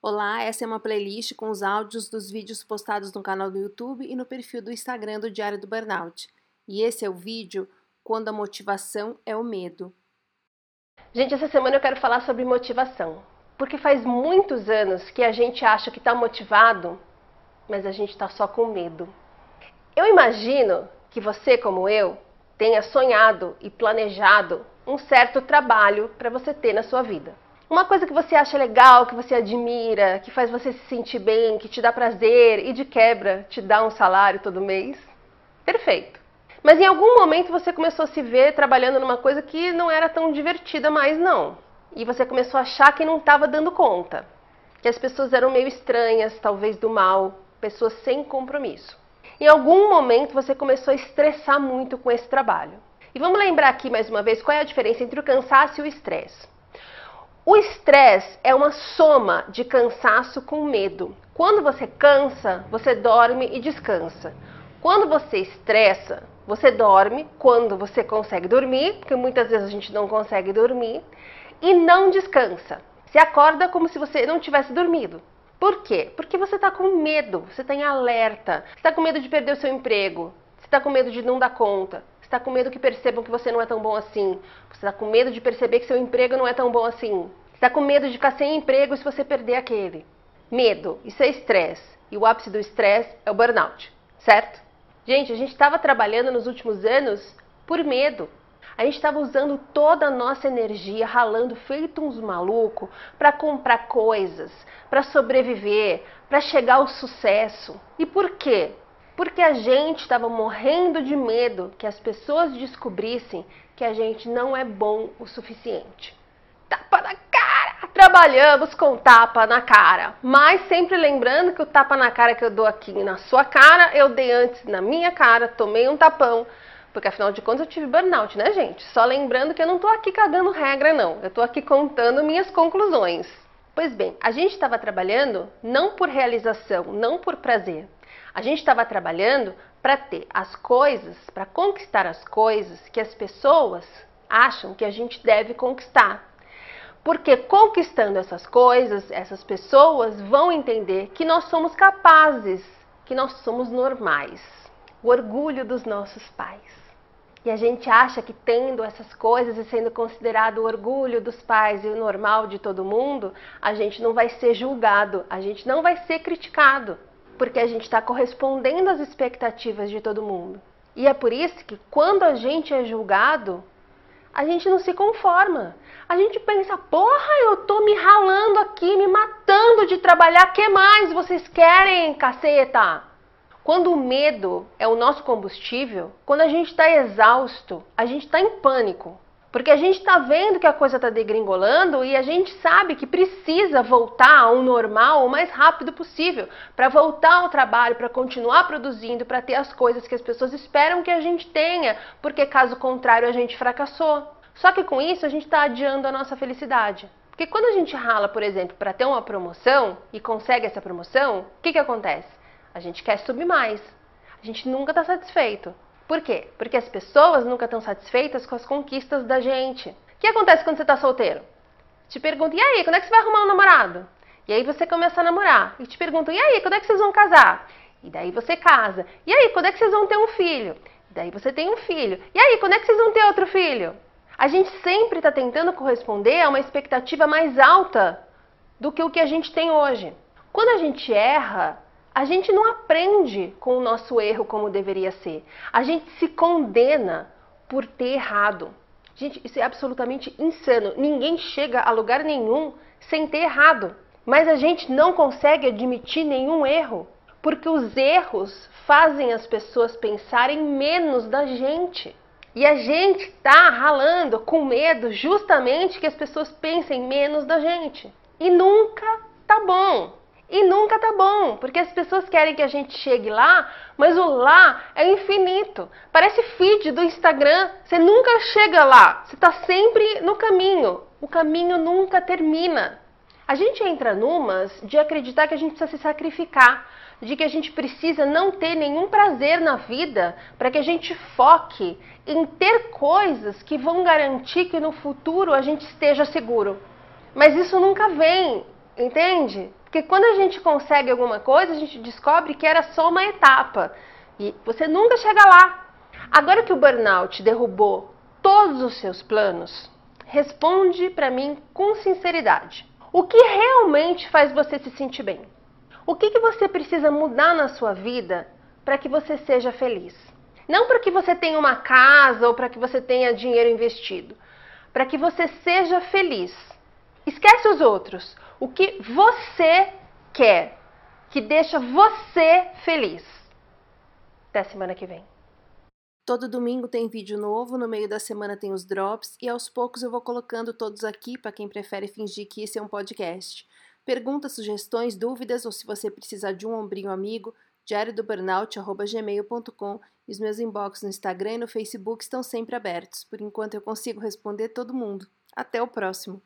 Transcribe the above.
Olá, essa é uma playlist com os áudios dos vídeos postados no canal do YouTube e no perfil do Instagram do Diário do Burnout. E esse é o vídeo quando a motivação é o medo. Gente, essa semana eu quero falar sobre motivação. Porque faz muitos anos que a gente acha que está motivado, mas a gente está só com medo. Eu imagino que você, como eu, tenha sonhado e planejado um certo trabalho para você ter na sua vida. Uma coisa que você acha legal, que você admira, que faz você se sentir bem, que te dá prazer e de quebra te dá um salário todo mês. Perfeito. Mas em algum momento você começou a se ver trabalhando numa coisa que não era tão divertida mais, não. E você começou a achar que não estava dando conta. Que as pessoas eram meio estranhas, talvez do mal, pessoas sem compromisso. Em algum momento você começou a estressar muito com esse trabalho. E vamos lembrar aqui mais uma vez qual é a diferença entre o cansaço e o estresse. O estresse é uma soma de cansaço com medo. Quando você cansa, você dorme e descansa. Quando você estressa, você dorme quando você consegue dormir, porque muitas vezes a gente não consegue dormir, e não descansa. Você acorda como se você não tivesse dormido. Por quê? Porque você está com medo, você está em alerta, você está com medo de perder o seu emprego, você está com medo de não dar conta, você está com medo que percebam que você não é tão bom assim. Você está com medo de perceber que seu emprego não é tão bom assim. Está com medo de ficar sem emprego se você perder aquele. Medo, isso é estresse. E o ápice do estresse é o burnout, certo? Gente, a gente estava trabalhando nos últimos anos por medo. A gente estava usando toda a nossa energia, ralando feito uns malucos para comprar coisas, para sobreviver, para chegar ao sucesso. E por quê? porque a gente estava morrendo de medo que as pessoas descobrissem que a gente não é bom o suficiente. Tapa na! Trabalhamos com tapa na cara, mas sempre lembrando que o tapa na cara que eu dou aqui na sua cara, eu dei antes na minha cara, tomei um tapão, porque afinal de contas eu tive burnout, né, gente? Só lembrando que eu não tô aqui cagando regra, não. Eu tô aqui contando minhas conclusões. Pois bem, a gente estava trabalhando não por realização, não por prazer, a gente estava trabalhando para ter as coisas, para conquistar as coisas que as pessoas acham que a gente deve conquistar. Porque conquistando essas coisas, essas pessoas vão entender que nós somos capazes, que nós somos normais. O orgulho dos nossos pais. E a gente acha que tendo essas coisas e sendo considerado o orgulho dos pais e o normal de todo mundo, a gente não vai ser julgado, a gente não vai ser criticado porque a gente está correspondendo às expectativas de todo mundo. E é por isso que quando a gente é julgado, a gente não se conforma. A gente pensa, porra, eu tô me ralando aqui, me matando de trabalhar, que mais vocês querem, caceta? Quando o medo é o nosso combustível, quando a gente está exausto, a gente está em pânico. Porque a gente está vendo que a coisa está degringolando e a gente sabe que precisa voltar ao normal o mais rápido possível para voltar ao trabalho, para continuar produzindo, para ter as coisas que as pessoas esperam que a gente tenha, porque caso contrário a gente fracassou. Só que com isso a gente está adiando a nossa felicidade. Porque quando a gente rala, por exemplo, para ter uma promoção e consegue essa promoção, o que, que acontece? A gente quer subir mais. A gente nunca está satisfeito. Por quê? Porque as pessoas nunca estão satisfeitas com as conquistas da gente. O que acontece quando você está solteiro? Te perguntam, e aí, quando é que você vai arrumar um namorado? E aí você começa a namorar. E te perguntam, e aí, quando é que vocês vão casar? E daí você casa. E aí, quando é que vocês vão ter um filho? E daí você tem um filho. E aí, quando é que vocês vão ter outro filho? A gente sempre está tentando corresponder a uma expectativa mais alta do que o que a gente tem hoje. Quando a gente erra, a gente não aprende com o nosso erro como deveria ser. A gente se condena por ter errado. Gente, isso é absolutamente insano. Ninguém chega a lugar nenhum sem ter errado. Mas a gente não consegue admitir nenhum erro, porque os erros fazem as pessoas pensarem menos da gente. E a gente tá ralando com medo justamente que as pessoas pensem menos da gente. E nunca tá bom. E nunca tá bom, porque as pessoas querem que a gente chegue lá, mas o lá é infinito. Parece feed do Instagram, você nunca chega lá, você está sempre no caminho. O caminho nunca termina. A gente entra numas de acreditar que a gente precisa se sacrificar, de que a gente precisa não ter nenhum prazer na vida para que a gente foque em ter coisas que vão garantir que no futuro a gente esteja seguro. Mas isso nunca vem Entende? Porque quando a gente consegue alguma coisa, a gente descobre que era só uma etapa. E você nunca chega lá. Agora que o burnout derrubou todos os seus planos, responde para mim com sinceridade. O que realmente faz você se sentir bem? O que, que você precisa mudar na sua vida para que você seja feliz? Não para que você tenha uma casa ou para que você tenha dinheiro investido, para que você seja feliz. Esquece os outros. O que você quer, que deixa você feliz. Até semana que vem. Todo domingo tem vídeo novo, no meio da semana tem os drops e aos poucos eu vou colocando todos aqui para quem prefere fingir que isso é um podcast. Perguntas, sugestões, dúvidas ou se você precisar de um ombrinho amigo, diariodoburnout.gmail.com e os meus inbox no Instagram e no Facebook estão sempre abertos. Por enquanto eu consigo responder todo mundo. Até o próximo!